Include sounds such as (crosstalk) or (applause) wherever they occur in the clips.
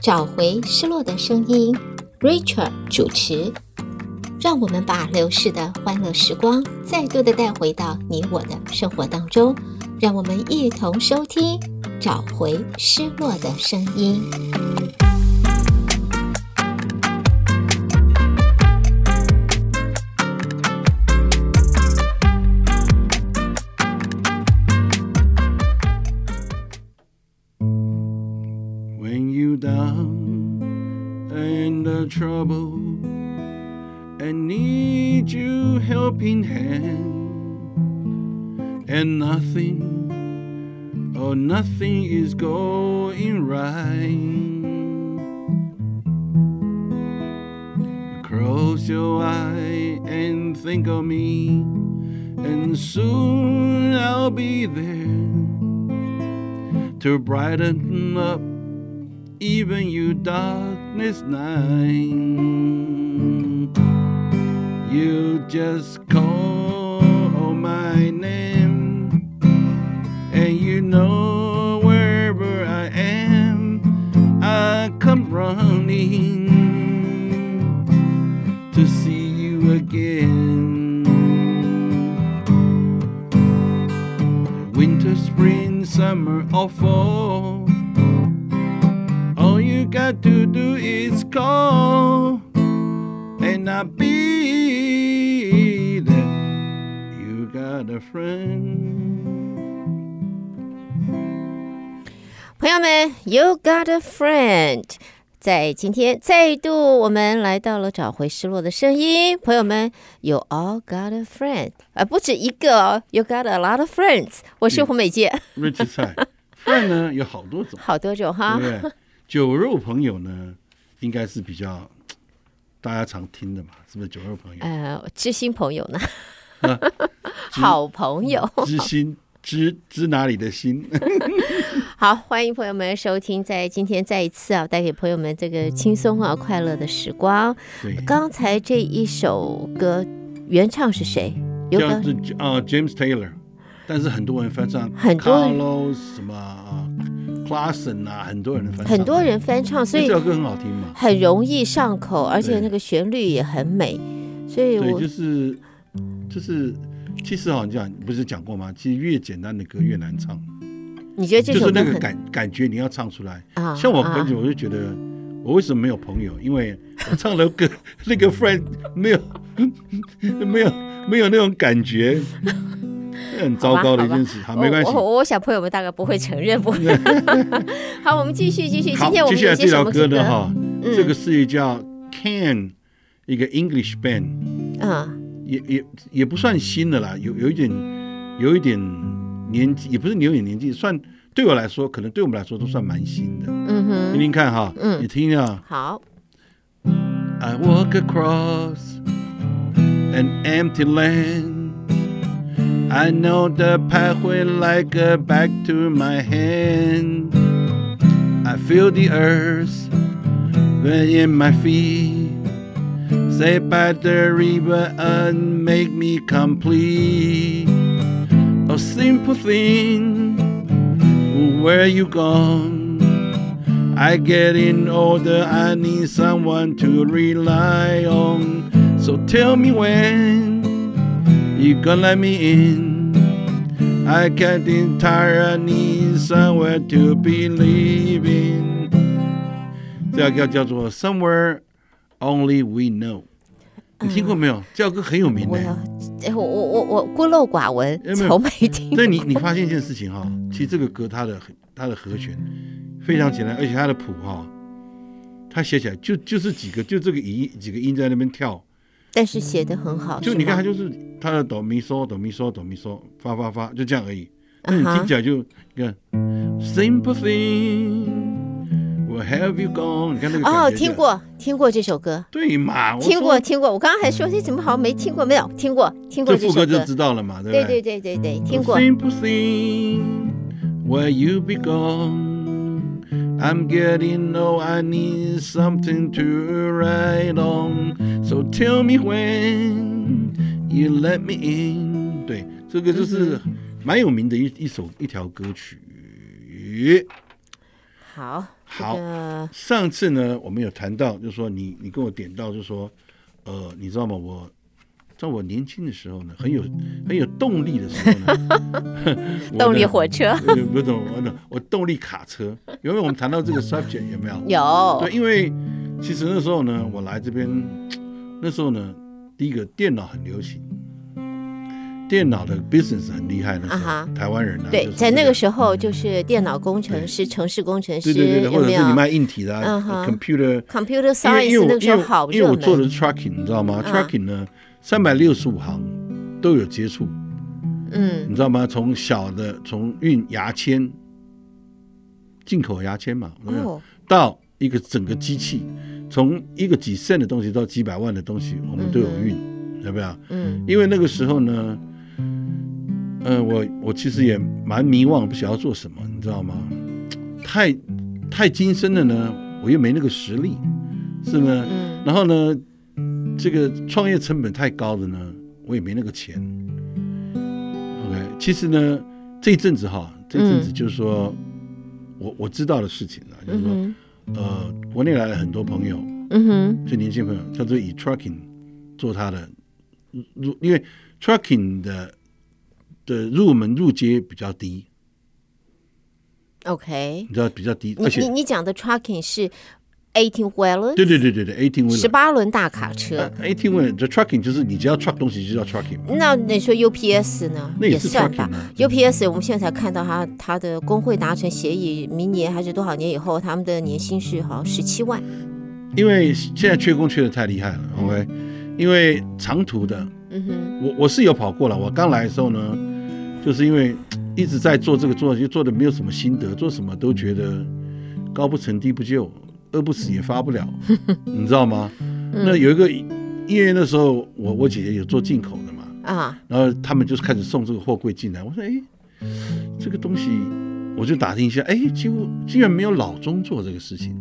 找回失落的声音，Rachel 主持。让我们把流逝的欢乐时光再度的带回到你我的生活当中，让我们一同收听，找回失落的声音。Trouble and need you helping hand. And nothing or nothing is going right. Close your eye and think of me and soon I'll be there to brighten up even you darkness night you just call my name, and you know wherever I am, I come running to see you again. Winter, spring, summer, or fall, got to do is call, and I'll be there. You got a friend. 朋友们，You got a friend。在今天再度，我们来到了找回失落的声音。朋友们，You all got a friend，呃，不止一个哦，You got a lot of friends。我是胡美姐。Rich 菜，friend 呢(laughs) 有好多种，好多种哈。对不对？ 酒肉朋友呢，应该是比较大家常听的嘛，是不是？酒肉朋友，呃，知心朋友呢？啊、(laughs) 好朋友，知心。知知哪里的心？(laughs) 好，欢迎朋友们收听，在今天再一次啊，带给朋友们这个轻松啊、快乐的时光。对，刚才这一首歌原唱是谁？有个啊、uh, James Taylor，但是很多人翻唱，很多 Carlos 什么啊，Clarkson 啊，很多人翻唱，很多人翻唱，所以这首歌很好听嘛，很容易上口，而且那个旋律也很美，所以我对就是就是。其实好像不是讲过吗？其实越简单的歌越难唱。你觉得这就是那个感感觉你要唱出来啊？像我很久我就觉得我为什么没有朋友？因为我唱的歌 (laughs) 那个 friend 没有 (laughs) 没有没有那种感觉，(laughs) 很糟糕的一件事。好，没关系。我我小朋友们大概不会承认，不会。(laughs) 好，我们继续继续。今天我们接下来这条歌呢？哈，这个是一叫 Can 一个 English band 啊。也也也不算新的啦，有有一点，有一点年纪，也不是有点年纪，算对我来说，可能对我们来说都算蛮新的。嗯哼，听听看哈，嗯，你听一下。好。I walk across an empty land. I know the pathway like a back to my hand. I feel the earth within my feet. Say by the river and make me complete. A simple thing, where you gone? I getting older, I need someone to rely on. So tell me when you gonna let me in. I tired, I need somewhere to be living. 这个叫做 Somewhere Only We Know。你听过没有？嗯、这首歌很有名的。我我我我孤陋寡闻，从没听。所以你你发现一件事情哈，其实这个歌它的它的和弦非常简单，而且它的谱哈，它写起来就就是几个就这个音几个音在那边跳，但是写的很好。就你看他就是他的哆咪嗦哆咪嗦哆咪嗦发发发就这样而已。那你听起来就你看 Sympathy。Have you gone？你看那个哦，听过听过这首歌，对嘛？听过听过，我刚刚还说你怎么好像没听过？没有听过听过这首歌，就知道了嘛？对对对对对，听过。Sympathy, where you be gone? I'm getting old, I need something to write on. So tell me when you let me in。对，这个就是蛮有名的一一首一条歌曲。好，好。这个、上次呢，我们有谈到，就是说你你跟我点到，就是说，呃，你知道吗？我在我年轻的时候呢，很有很有动力的时候呢，(laughs) 动力火车，不懂我懂，我动力卡车。因为我们谈到这个 (laughs) subject 有没有？有。对，因为其实那时候呢，我来这边，那时候呢，第一个电脑很流行。电脑的 business 很厉害的，啊、台湾人呢、啊？对，在那个时候就是电脑工程师、城市工程师，对对对，或者是你卖硬体的、啊啊、，computer computer science 那个时候好因为我做的是 tracking，你知道吗、啊、？trucking 呢，三百六十五行都有接触，嗯，你知道吗？从小的从运牙签，进口牙签嘛，哦，到一个整个机器，从一个几 cent 的东西到几百万的东西，我们都有运，要不要？嗯，因为那个时候呢。嗯、呃，我我其实也蛮迷惘，不晓得要做什么，你知道吗？太太精深了呢，我又没那个实力，是吗？嗯。然后呢，这个创业成本太高的呢，我也没那个钱。OK，其实呢，这一阵子哈，这一阵子就是说，嗯、我我知道的事情了，就是说，嗯、呃，国内来了很多朋友，嗯哼，就年轻朋友，他都以 trucking 做他的入，因为 trucking 的。的入门入阶比较低，OK，你知道比较低，而且你你讲的 trucking 是 eighteen wheeler，对对对对对，eighteen wheeler 十八轮大卡车，eighteen wheeler 这 trucking 就是你只要 truck 东西就叫 trucking。那你说 UPS 呢？那也是 trucking 啊。UPS 我们现在才看到他他的工会达成协议，明年还是多少年以后，他们的年薪是好像十七万。因为现在缺工缺的太厉害了，OK，因为长途的，嗯哼，我我是有跑过了，我刚来的时候呢。就是因为一直在做这个做，就做的没有什么心得，做什么都觉得高不成低不就，饿不死也发不了，(laughs) 你知道吗？那有一个，因为那时候我我姐姐有做进口的嘛，啊，然后他们就是开始送这个货柜进来，我说哎，这个东西我就打听一下，哎，几乎居然没有老中做这个事情。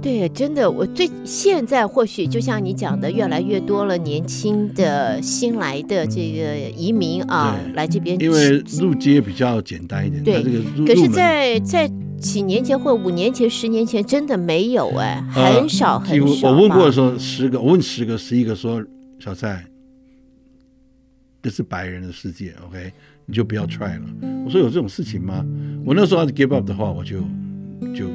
对，真的，我最现在或许就像你讲的，越来越多了年轻的新来的这个移民啊，来这边，因为入街比较简单一点。对，这个可是在，在在几年前或五年前、十年前，真的没有哎，很少很少。我问过的时候，十个，我问十个，十一个说：“小蔡，这是白人的世界，OK，你就不要 try 了。”我说：“有这种事情吗？”我那时候要是 give up 的话，我就就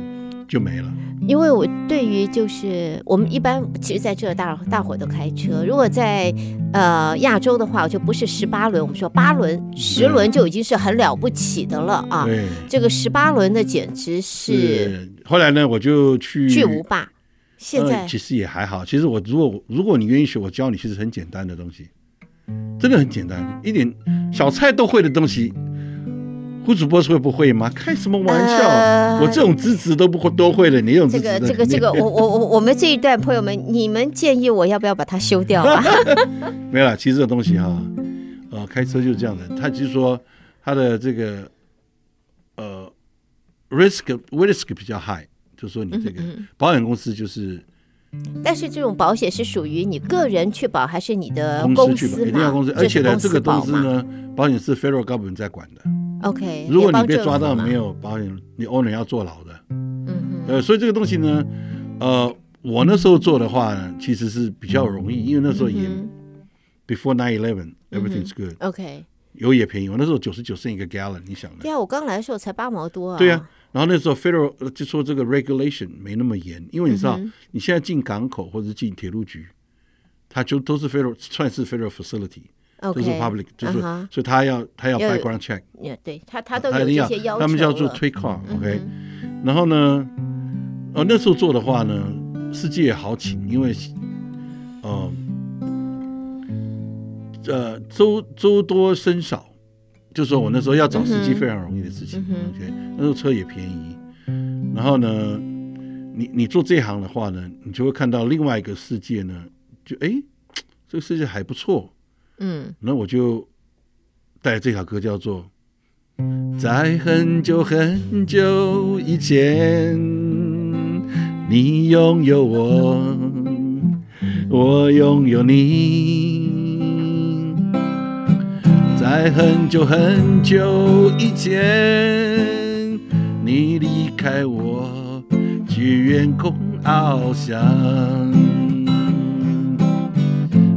就没了。因为我对于就是我们一般其实在这大大伙都开车，如果在呃亚洲的话，我就不是十八轮，我们说八轮、十轮就已经是很了不起的了啊。对，这个十八轮的简直是，是。后来呢，我就去巨无霸。现在、呃、其实也还好。其实我如果如果你愿意学，我教你，其实很简单的东西，真的很简单，一点小菜都会的东西。胡主播是会不会吗？开什么玩笑！呃、我这种资质都不会都会的，你这种资质这个这个这个，我我我我们这一段朋友们，你们建议我要不要把它修掉啊？(laughs) 没有啦，其实这个东西哈，呃，开车就是这样的。他就是说他的这个呃 risk risk 比较 high，就是说你这个保险公司就是。但是这种保险是属于你个人去保，还是你的公司？一定要公司，而且呢，这个公司呢，保险是 federal government 在管的。OK，如果你被抓到没有保险，你 owner 要坐牢的。嗯哼。呃，所以这个东西呢，呃，我那时候做的话呢，其实是比较容易，因为那时候也 before nine eleven everything's good。OK，油也便宜，我那时候九十九升一个 gallon，你想呢？对啊，我刚来的时候才八毛多啊。对啊，然后那时候 federal 就说这个 regulation 没那么严，因为你知道，你现在进港口或者进铁路局，它就都是 federal 算是 federal facility。都是 public，就是，所以他要他要 background check，对他他都有这些要求，他们叫做推 car，OK，然后呢，呃那时候做的话呢，司机也好请，因为，呃，呃周周多生少，就说我那时候要找司机非常容易的事情，OK，那时候车也便宜，然后呢，你你做这行的话呢，你就会看到另外一个世界呢，就哎，这个世界还不错。嗯，那我就带这首歌，叫做《在很久很久以前，你拥有我，我拥有你。在很久很久以前，你离开我，去远空翱翔。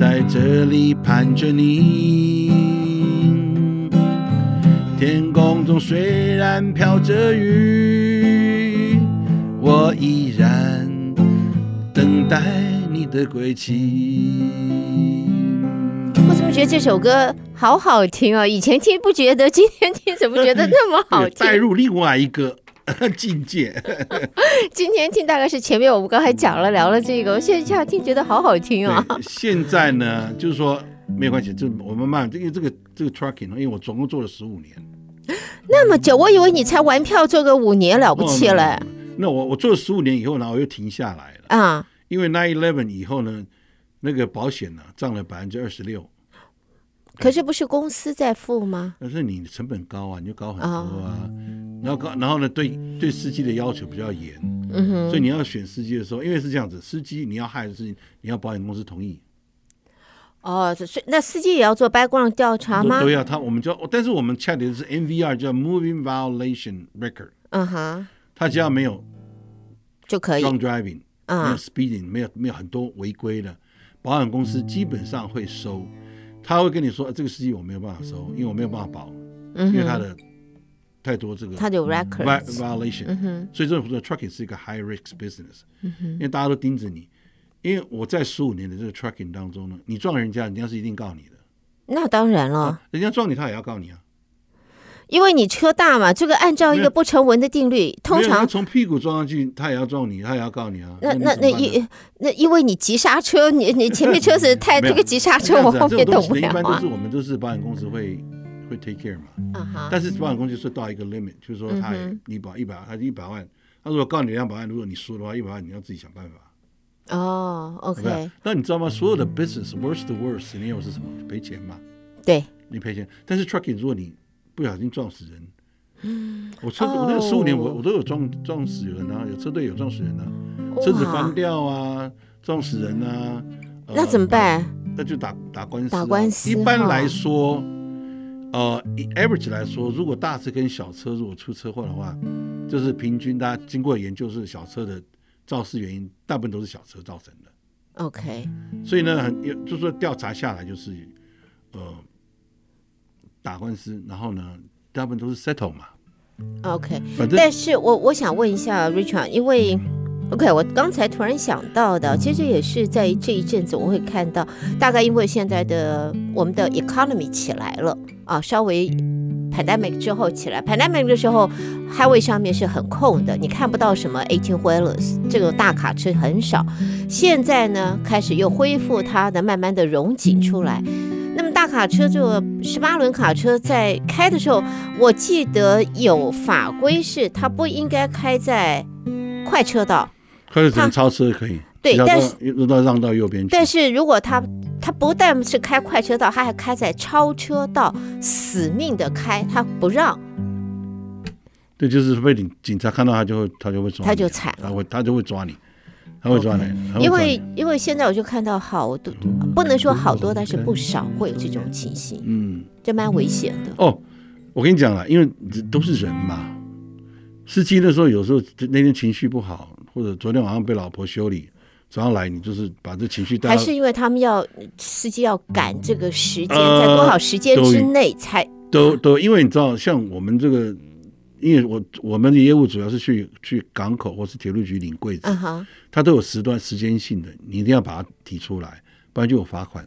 在这里盼着你。天空中虽然飘着雨，我依然。等待你的归期。我怎么觉得这首歌好好听啊？以前听不觉得，今天听怎么觉得那么好听？带入另外一个 (laughs) 境界。(laughs) 今天听大概是前面我们刚才讲了聊了这个，我现在这样听觉得好好听啊。现在呢，就是说没关系，就我们慢慢，因为这个这个 trucking，因为我总共做了十五年。那么久，我以为你才玩票做个五年了不起了。哦那我我做了十五年以后呢，我又停下来了啊，因为 nine eleven 以后呢，那个保险呢涨了百分之二十六。可是不是公司在付吗？可是你成本高啊，你就高很多啊。哦、然后高，然后呢，对对司机的要求比较严，嗯哼。所以你要选司机的时候，因为是这样子，司机你要害的事情，你要保险公司同意。哦，所以那司机也要做 background 调查吗？对呀，他我们叫，但是我们签的是 MVR，叫 Moving Violation Record。嗯哼。他只要没有就可以 drunk driving，没有 speeding，没有没有很多违规的，保险公司基本上会收。他会跟你说，这个司机我没有办法收，因为我没有办法保，因为他的太多这个他有 record violation，所以这种 trucking 是一个 high risk business，因为大家都盯着你。因为我在十五年的这个 trucking 当中呢，你撞人家，人家是一定告你的。那当然了，人家撞你，他也要告你啊。因为你车大嘛，这个按照一个不成文的定律，通常从屁股撞上去，他也要撞你，他也要告你啊。那那那因那因为你急刹车，你你前面车子 (laughs) 太这个急刹车，我后面动不了啊。一般都是我们都是保险公司会会 take care 嘛。Uh huh. 但是保险公司说到一个 limit，就是说他你保一百，他是一百万，他如果告你两百万，如果你输的话，一百万你要自己想办法。哦、oh，OK。那你知道吗？所有的 business worst to worst scenario 是什么？赔钱嘛。对。你赔钱，但是 trucking 如果你不小心撞死人，嗯，我车我那十五年我我都有撞撞死人啊，有车队有撞死人啊，车子翻掉啊，撞死人啊，那怎么办？那就打打官司。打官司。一般来说，呃，以 average 来说，如果大车跟小车如果出车祸的话，就是平均大家经过研究是小车的肇事原因大部分都是小车造成的。OK。所以呢，很就是说调查下来就是，呃。打官司，然后呢，大部分都是 settle 嘛。OK，反正但是我我想问一下 Richard，因为 OK，我刚才突然想到的，其实也是在这一阵子我会看到，大概因为现在的我们的 economy 起来了啊，稍微 pandemic 之后起来，pandemic 的时候 highway 上面是很空的，你看不到什么 eighteen wheelers 这种大卡车很少，现在呢开始又恢复它的慢慢的融景出来。那么大卡车，这个十八轮卡车在开的时候，我记得有法规是它不应该开在快车道，快车只能超车可以。对，但是让到让到右边去。但是如果他他不但是开快车道，他还开在超车道，死命的开，他不让。对，就是被警警察看到他就会他就会抓，他就惨了，他会他就会抓你。他会抓你，Okay. 因为因为现在我就看到好多，不能说好多，但是不少会有这种情形，嗯，这蛮危险的。哦，我跟你讲了，因为这都是人嘛，司机的时候有时候那天情绪不好，或者昨天晚上被老婆修理，早上来你就是把这情绪带。还是因为他们要司机要赶这个时间，在多少时间之内才都都，因为你知道，像我们这个。因为我我们的业务主要是去去港口或是铁路局领柜子，uh huh. 它都有时段时间性的，你一定要把它提出来，不然就有罚款。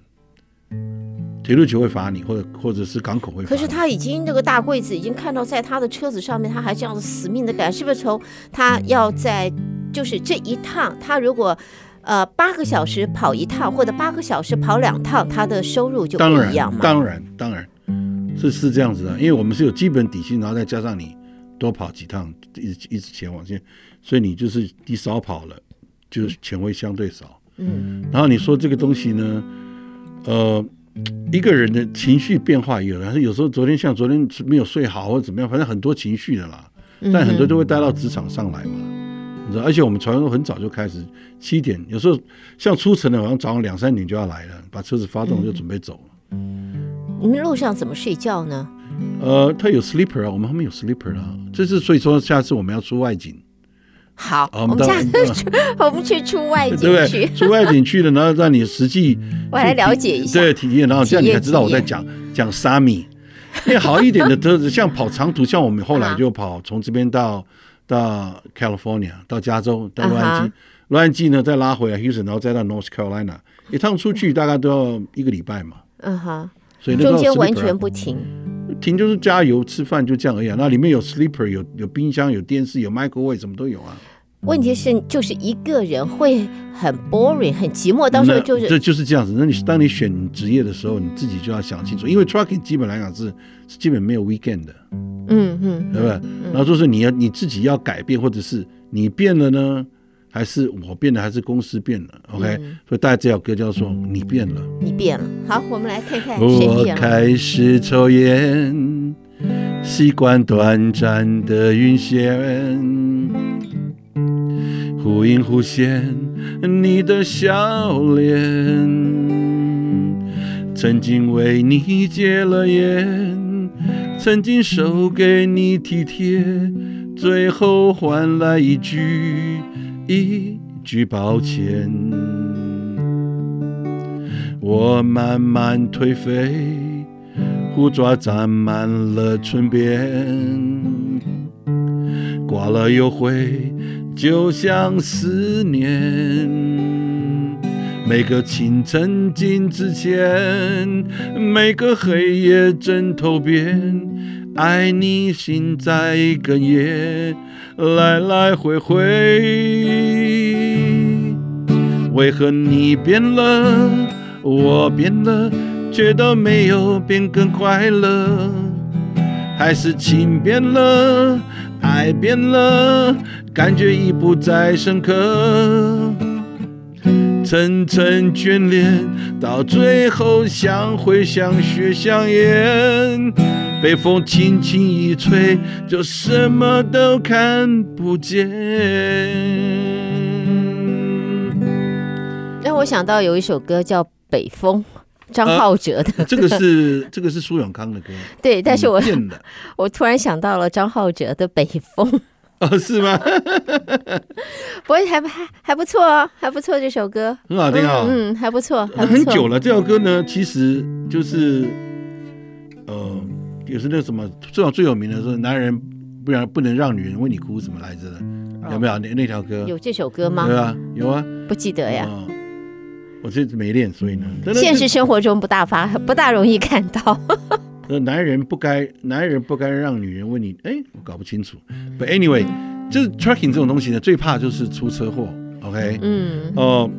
铁路局会罚你，或者或者是港口会罚。可是他已经那个大柜子已经看到在他的车子上面，他还这样子死命的赶，是不是从他要在就是这一趟，他如果呃八个小时跑一趟，或者八个小时跑两趟，他的收入就不一样吗？当然当然当然是是这样子的，因为我们是有基本底薪，然后再加上你。多跑几趟，一直一直前往线，所以你就是你少跑了，就是钱会相对少。嗯，然后你说这个东西呢，呃，一个人的情绪变化也有，但是有时候昨天像昨天没有睡好或者怎么样，反正很多情绪的啦，但很多都会带到职场上来嘛。你知道，而且我们传说很早就开始，七点有时候像出城的，好像早上两三点就要来了，把车子发动就准备走了。嗯，你们路上怎么睡觉呢？呃，他有 sleeper 啊，我们后面有 sleeper 啊，这是所以说下次我们要出外景。好，我们下次去，我们去出外景去，出外景去了，然后让你实际我来了解一下，对，体验，然后这样你才知道我在讲讲沙米。因为好一点的车子，像跑长途，像我们后来就跑从这边到到 California，到加州，到洛杉矶，洛杉矶呢再拉回来 Houston，然后再到 North Carolina，一趟出去大概都要一个礼拜嘛。嗯哼，所以中间完全不停。停就是加油吃饭就这样而已，啊，那里面有 sleeper，有有冰箱，有电视，有 microwave，什么都有啊。问题是就是一个人会很 boring，很寂寞，到时候就是这就是这样子。那你当你选职业的时候，你自己就要想清楚，因为 trucking 基本来讲是是基本没有 weekend 的，嗯嗯，对不对？嗯、然后就是你要你自己要改变，或者是你变了呢？还是我变了，还是公司变了？OK，、嗯、所以大家这首歌叫做“你变了”，你变了。好，我们来看看。我开始抽烟，习惯短暂的晕眩，忽隐忽现你的笑脸。曾经为你戒了烟，曾经手给你体贴，最后换来一句。一句抱歉，我慢慢颓废，胡渣沾满了唇边，刮了又回，就像思念。每个清晨镜子前，每个黑夜枕头边，爱你心在哽咽。来来回回，为何你变了，我变了，却都没有变更快乐？还是情变了，爱变了，感觉已不再深刻。层层眷恋，到最后像灰像雪像烟。被风轻轻一吹，就什么都看不见。让我想到有一首歌叫《北风》，张浩哲的。啊、(laughs) 这个是这个是苏永康的歌。对，但是我 (laughs) 我突然想到了张浩哲的《北风》。哦，是吗？(laughs) 不过还还还不错哦，还不错，这首歌很好听啊、哦。嗯，还不错，还不错。很久了，这首歌呢，其实就是呃。也是那什么，最好最有名的是男人不然不能让女人为你哭什么来着的，有没有那那条歌？有这首歌吗？对啊，有啊，不记得呀。我这没练，所以呢，现实生活中不大发，(laughs) 不大容易看到。男人不该，男人不该让女人为你，哎，我搞不清楚。But anyway，就是 tracking 这种东西呢，最怕就是出车祸。OK，嗯，哦。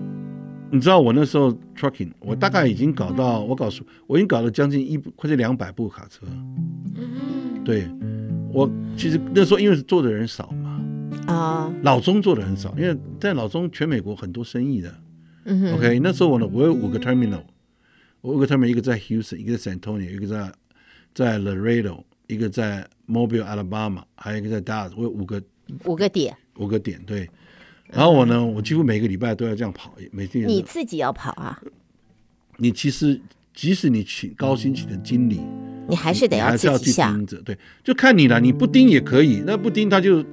你知道我那时候 trucking，我大概已经搞到，我搞出，我已经搞了将近一快近两百部卡车。对，我其实那时候因为是做的人少嘛，啊，老中做的很少，因为在老中全美国很多生意的。OK，那时候我呢，我有五个 terminal，我五个 terminal，一个在 Houston，一个在 San Antonio，一个在在 Laredo，一个在 Mobile Alabama，还有一个在 Dallas，我有五个五个点，五个点，对。然后我呢，我几乎每个礼拜都要这样跑，每天你自己要跑啊？你其实即使你请高薪请的经理，你还是得要自己下。对，就看你了。你不盯也可以，那不盯他就，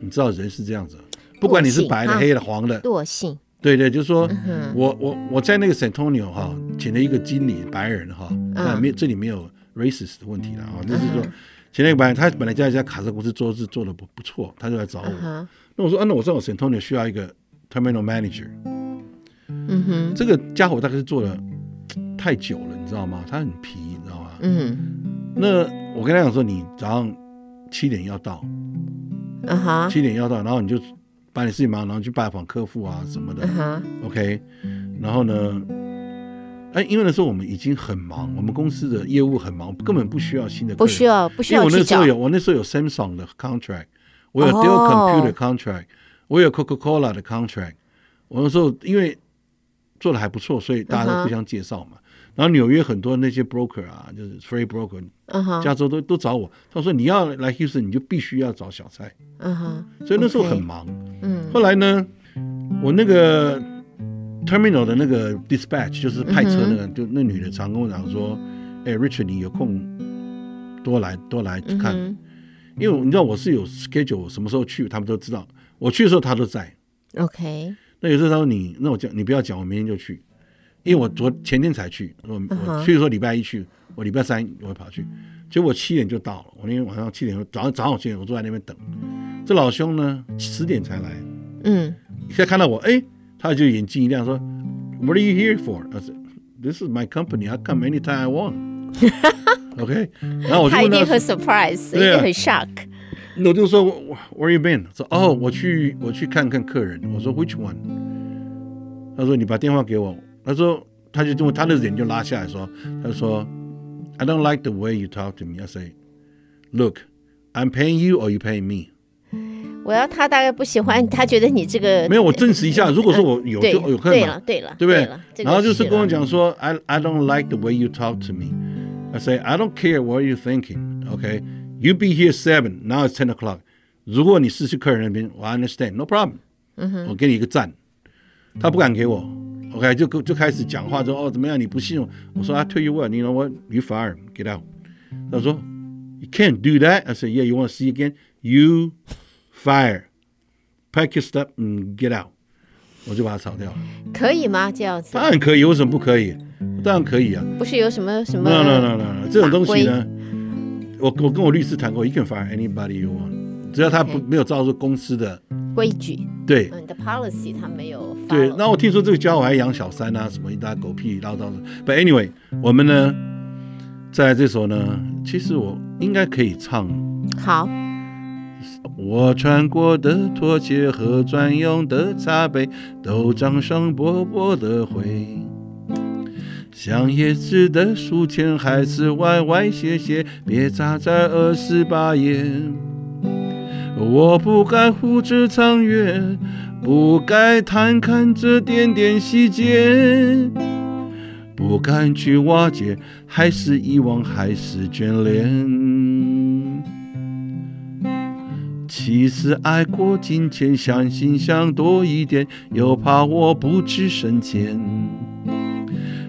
你知道人是这样子，不管你是白的、黑的、黄的，惰性。对对，就是说我我我在那个 San Antonio 哈，请了一个经理，白人哈，那没这里没有 racist 的问题了啊，就是说请了一个白，他本来在一家卡车公司做事做的不不错，他就来找我。那我说，啊，那我知道我 San Antonio 需要一个 terminal manager。嗯哼，这个家伙大概是做的太久了，你知道吗？他很皮，你知道吗？嗯。那我跟他讲说，你早上七点要到，啊哈，七点要到，然后你就把你事情忙，然后去拜访客户啊什么的。嗯哼。OK。然后呢，哎，因为那时候我们已经很忙，我们公司的业务很忙，根本不需要新的客人。不需要，不需要。因为我那时候有，我那时候有 Samsung 的 contract，我有 Dell Computer contract，、哦、我有 Coca-Cola 的 contract。我那时候因为做的还不错，所以大家都互相介绍嘛。Uh. 然后纽约很多那些 broker 啊，就是 free broker，、uh. 加州都都找我。他说你要来 Houston，你就必须要找小蔡。嗯哼、uh，huh. 所以那时候很忙。嗯、uh，huh. 后来呢，我那个。Terminal 的那个 dispatch 就是派车那个，嗯、就那女的常跟我讲说：“哎、欸、，Richard，你有空多来多来看，嗯、因为你知道我是有 schedule，什么时候去，他们都知道。我去的时候他都在。OK。那有时候他说你，那我讲你不要讲，我明天就去，因为我昨前天才去，我我去的时候礼拜一去，我礼拜三我会跑去，结果我七点就到了。我那天晚上七点，早上早上七点我坐在那边等，这老兄呢十点才来，嗯，现在看到我，哎、欸。他就眼睛一亮，说：“What are you here for？” I said, “This is my company. I come anytime I want.” (laughs) OK，然后我就问他，他一定很 surprise，一定很 shock。我就说：“Where you been？” 说：“哦，我去，我去看看客人。”我说：“Which one？” 他说：“你把电话给我。”他说：“他就这么，他的脸就拉下来说，他说：‘I don't like the way you talk to me.’ I say, ‘Look, I'm paying you or you paying me?’” 我要他大概不喜欢，他觉得你这个没有。我证实一下，如果说我有就有看嘛，对了，对不对？然后就是跟我讲说，I (laughs) I don't like the way you talk to me. I say I don't care what you're thinking. Okay, you be here seven. Now it's ten o'clock. 如果你是去客人那边，我 understand, no problem. 我给你一个赞。他不敢给我，OK，就就开始讲话说哦怎么样？你不信我？我说 I tell you what, you know what? You fire, get out. 他说 You can't do that. I say Yeah, you want to see again? You Fire, pack your stuff and get out。我就把它炒掉了。可以吗？这样子？当然可以，为什么不可以？当然可以啊。不是有什么什么？No no no no no，这种东西呢，我我跟我律师谈过，you can fire anybody you want，只要他不没有照着公司的规矩。对。你的 policy 他没有。对。那我听说这个家伙还养小三啊，什么一大狗屁唠叨的。But anyway，我们呢，在这首呢，其实我应该可以唱。好。我穿过的拖鞋和专用的擦背都长上薄薄的灰，像叶子的书签还是歪歪斜斜，别扎在二十八页。我不该护着长远，不该贪看这点点细节，不敢去瓦解，还是遗忘，还是眷恋。其实爱过金钱，相信想多一点，又怕我不知深浅，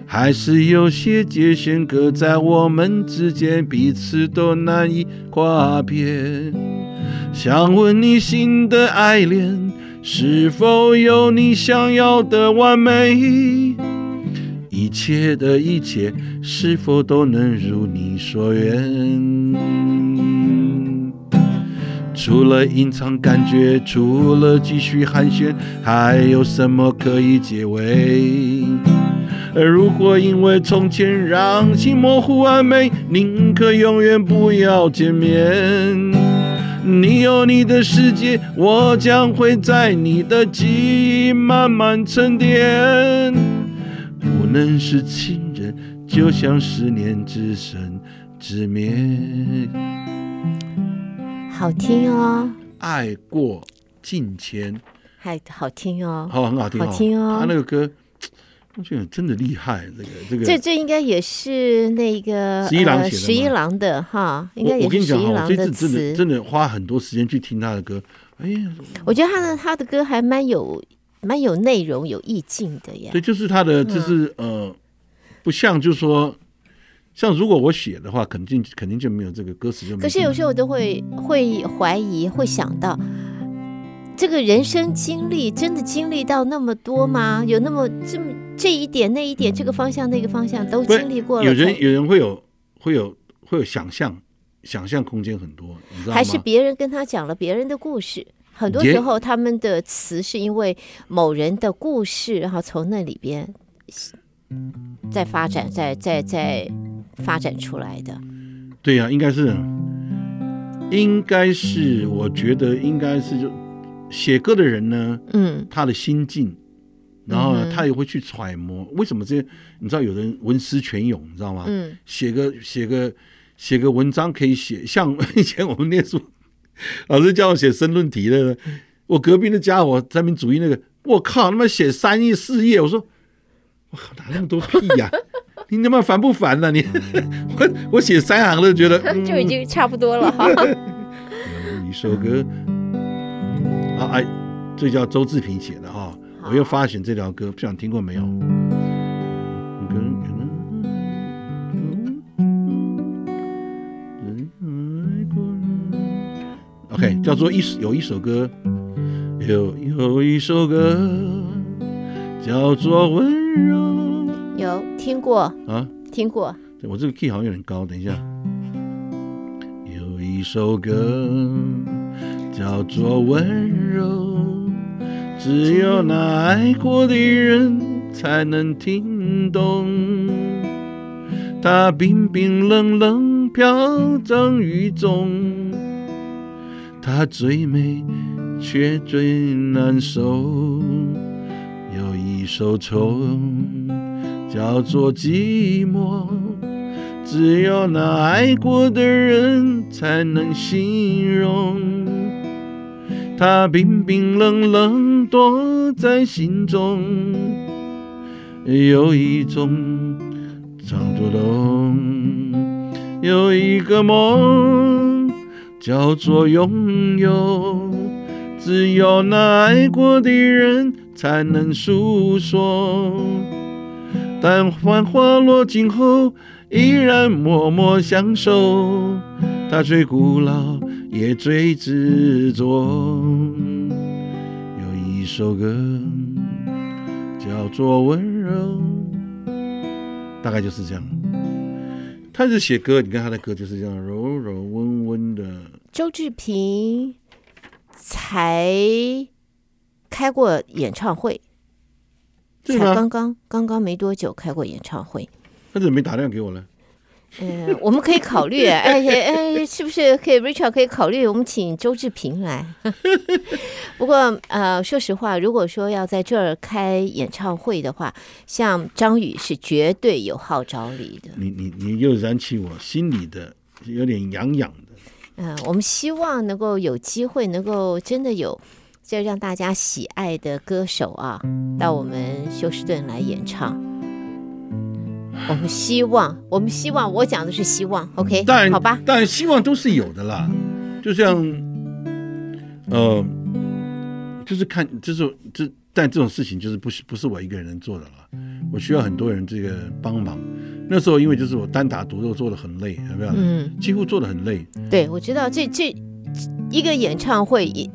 还是有些界限隔在我们之间，彼此都难以跨越。想问你新的爱恋，是否有你想要的完美？一切的一切，是否都能如你所愿？除了隐藏感觉，除了继续寒暄，还有什么可以结尾？而如果因为从前让心模糊完美，宁可永远不要见面。你有你的世界，我将会在你的记忆慢慢沉淀。不能是情人，就像思念只生只灭。好听哦，爱过境迁，还好听哦，好，很好听，好听哦。他那个歌，我觉得真的厉害。这个这个，这这应该也是那个十一郎写的，十一郎的哈，应该也是十一郎的词。我跟你讲，我这次真的真的花很多时间去听他的歌。哎呀，我觉得他的他的歌还蛮有蛮有内容、有意境的呀。对，就是他的，就是呃，不像就是说。像如果我写的话，肯定肯定就没有这个歌词就没。可是有时候我都会会怀疑，会想到，这个人生经历真的经历到那么多吗？有那么这么这一点那一点，这个方向那个方向都经历过了。有人有人会有会有会有想象，想象空间很多，你知道吗？还是别人跟他讲了别人的故事？很多时候他们的词是因为某人的故事，然后从那里边在发展，再再再。发展出来的，对呀、啊，应该是，应该是，我觉得应该是就写歌的人呢，嗯，他的心境然后呢，他也会去揣摩。为什么这些，你知道，有人文思泉涌，你知道吗？嗯，写个写个写个文章可以写，像 (laughs) 以前我们念书，老师叫我写申论题的，我隔壁的家伙三民主义那个，我靠，他妈写三页四页，我说我靠，哪那么多屁呀、啊？你他妈烦不烦呢、啊？你 (laughs) 我我写三行都觉得、嗯、(laughs) 就已经差不多了哈。(laughs) 有一首歌啊，哎，这叫周志平写的哈。我又发现这条歌，不知道听过没有？OK，叫做一有一首歌，有有一首歌叫做温听过啊？听过。我这个 key 好像有点高，等一下。有一首歌叫做温柔。只有那爱过的人才能听懂，它冰冰冷冷飘赠雨中，它最美却最难受。有一首愁叫做寂寞，只有那爱过的人才能形容。它冰冰冷冷躲在心中，有一种藏不动，有一个梦叫做拥有，只有那爱过的人才能诉说。但繁华落尽后，依然默默相守。它最古老。也最执着，有一首歌叫做温柔，大概就是这样。他是写歌，你看他的歌就是这样柔柔温温的。周志平才开过演唱会，才刚刚刚刚没多久开过演唱会，他怎么没打电话给我呢？嗯，我们可以考虑，(laughs) 哎哎，是不是可以？Richard 可以考虑，我们请周志平来。(laughs) 不过，呃，说实话，如果说要在这儿开演唱会的话，像张宇是绝对有号召力的。你你你又燃起我心里的有点痒痒的。嗯、呃，我们希望能够有机会，能够真的有这让大家喜爱的歌手啊，到我们休斯顿来演唱。我们希望，我们希望，我讲的是希望，OK？但好吧，但希望都是有的啦。就像，呃，就是看，就是这，但这种事情就是不是不是我一个人能做的了，我需要很多人这个帮忙。那时候因为就是我单打独斗做的很累，有没有？嗯，几乎做的很累。对，我知道这这一个演唱会一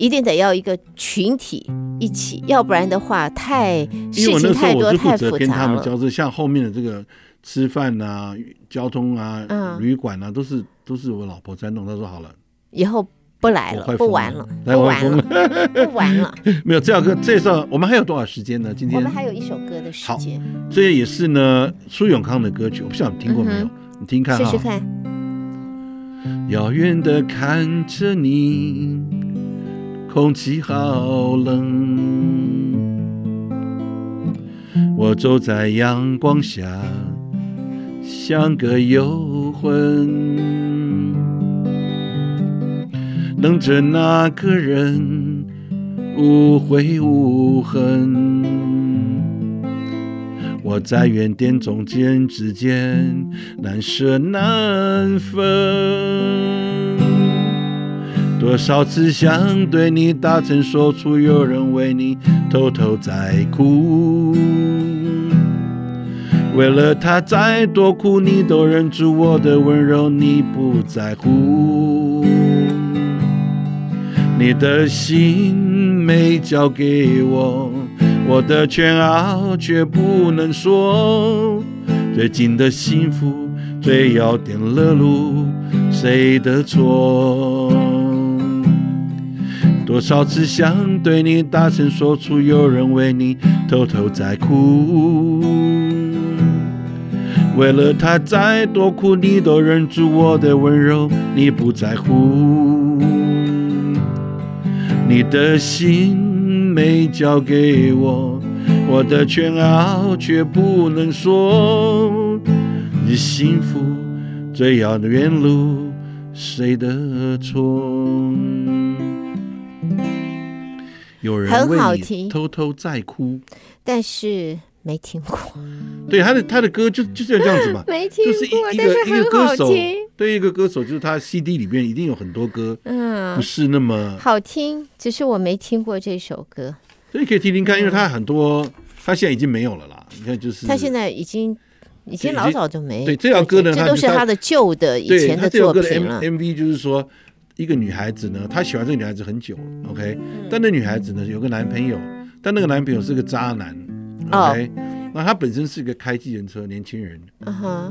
一定得要一个群体。一起，要不然的话太事情太多太复杂了。跟他们交涉，像后面的这个吃饭啊、交通啊、嗯、旅馆啊，都是都是我老婆在弄。她说好了，以后不来了，不玩了，不玩了，不玩了。(laughs) 没有这首歌，这首我们还有多少时间呢？今天我们还有一首歌的时间。好，这也是呢，苏永康的歌曲，我不知道你听过没有？嗯、你听看哈。试试看。遥远的看着你。空气好冷，我走在阳光下，像个游魂，等着那个人无悔无恨。我在原点中间之间难舍难分。多少次想对你大声说出，有人为你偷偷在哭。为了他再多苦，你都忍住我的温柔，你不在乎。你的心没交给我，我的全傲却不能说。最近的幸福，最要点了路，谁的错？多少次想对你大声说出，有人为你偷偷在哭。为了他再多苦，你都忍住我的温柔，你不在乎。你的心没交给我，我的骄傲却不能说，你幸福最遥远路，谁的错？有人为你偷偷在哭，但是没听过。对，他的他的歌就就是要这样子嘛，(laughs) 没听过，就是一一个一个歌手，对一个歌手，就是他 CD 里面一定有很多歌，嗯，不是那么好听，只是我没听过这首歌。所以可以听听看，因为他很多，他现在已经没有了啦。你看，就是他现在已经已经老早就没。对这条歌呢，这都是他的旧的以前的作品了。MV 就是说，一个女孩子呢，她喜欢这个女孩子很久，OK，但那女孩子呢有个男朋友，但那个男朋友是个渣男，OK，那他本身是一个开计程车年轻人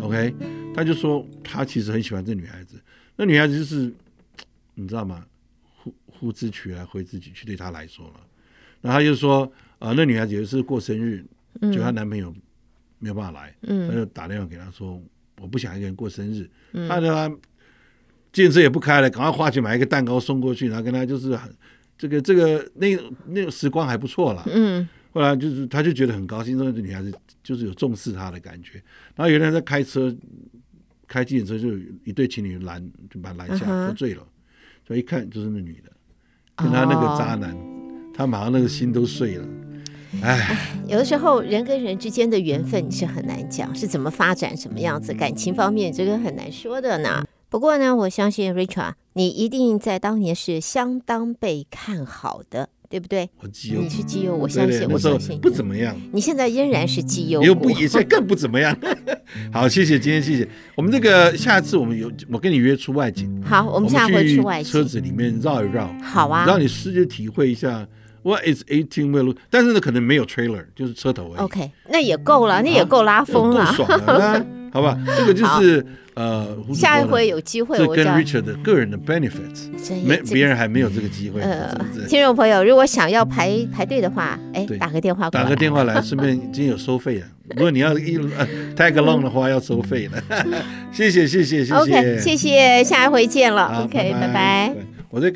，OK，他就说他其实很喜欢这女孩子，那女孩子就是你知道吗？呼呼之取来挥之即去，对他来说了。然后他就说啊、呃，那女孩子有一次过生日，就她男朋友没有办法来，嗯，他就打电话给她说，我不想一个人过生日，嗯、他叫他电车也不开了，赶快花钱买一个蛋糕送过去，然后跟他就是很这个这个那那个时光还不错了，嗯，后来就是他就觉得很高兴，这个女孩子就是有重视他的感觉。然后原来在开车开计程车，就一对情侣拦就把他拦下，喝醉了，所以一看就是那女的，跟他那个渣男。哦他马上那个心都碎了，哎，有的时候人跟人之间的缘分是很难讲，是怎么发展什么样子，感情方面这个很难说的呢。不过呢，我相信 Richard，你一定在当年是相当被看好的。对不对？我绩优，你是绩优，我相信，我相信不怎么样。你现在仍然是绩优，又不，现在更不怎么样。(laughs) 好，谢谢今天，谢谢我们这个下次我们有我跟你约出外景。好，我们下回去外景，车子里面绕一绕。好啊，让你视觉体会一下 What is eighteen wheel？但是呢，可能没有 trailer，就是车头而已。OK，那也够了，那也够拉风了，够爽了，(laughs) 好吧？这个就是。呃，下一回有机会，我跟 Richard 的个人的 benefits，没别人还没有这个机会。呃，听众朋友，如果想要排排队的话，哎，打个电话打个电话来，顺便已经有收费了。如果你要一 tag along 的话，要收费了。(laughs) 谢谢谢谢谢谢，OK，谢谢，下一回见了。OK，拜拜。我在。